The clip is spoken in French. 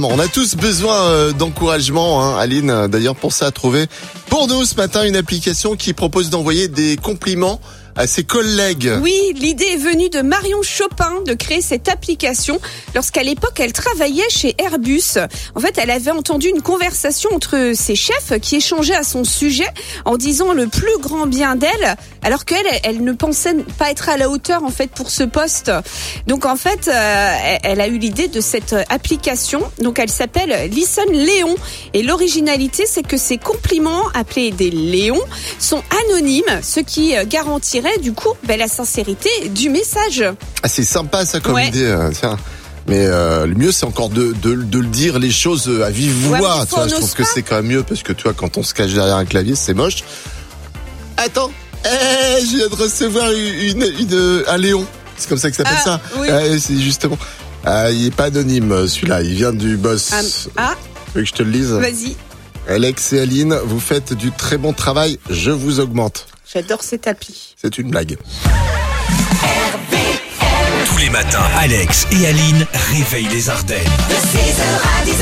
On a tous besoin euh, d'encouragement, hein, Aline. euh, D'ailleurs, pour ça, a trouvé pour nous ce matin une application qui propose d'envoyer des compliments à ses collègues. Oui, l'idée est venue de Marion Chopin de créer cette application lorsqu'à l'époque elle travaillait chez Airbus. En fait, elle avait entendu une conversation entre ses chefs qui échangeaient à son sujet en disant le plus grand bien d'elle, alors qu'elle, elle, ne pensait pas être à la hauteur en fait pour ce poste. Donc en fait, euh, elle- a eu l'idée de cette application. Donc elle s'appelle Listen Léon et l'originalité c'est que ces compliments appelés des Léons sont anonymes, ce qui euh, du coup ben, la sincérité du message. Ah, c'est sympa ça comme Ouais. idée. euh, tiens. Mais euh, le mieux, c'est encore de, de, de le dire les choses à vive voix. tu vois, je trouve que c'est quand même mieux parce que tu vois, quand on se cache derrière un clavier, c'est moche. Attends, eh, je viens de recevoir une, une, un Léon. C'est comme ça que ça s'appelle Ah, ça. oui. C'est justement. Ah, il est pas anonyme euh, celui-là. Il vient du boss. Ah, ah, Tu veux que je te le lise vas-y, Alex et Aline, vous faites du très bon travail. Je vous augmente. J'adore cette appli. C'est une blague. Tous les matins, Alex et Aline réveillent les Ardennes. De 6h à 10h,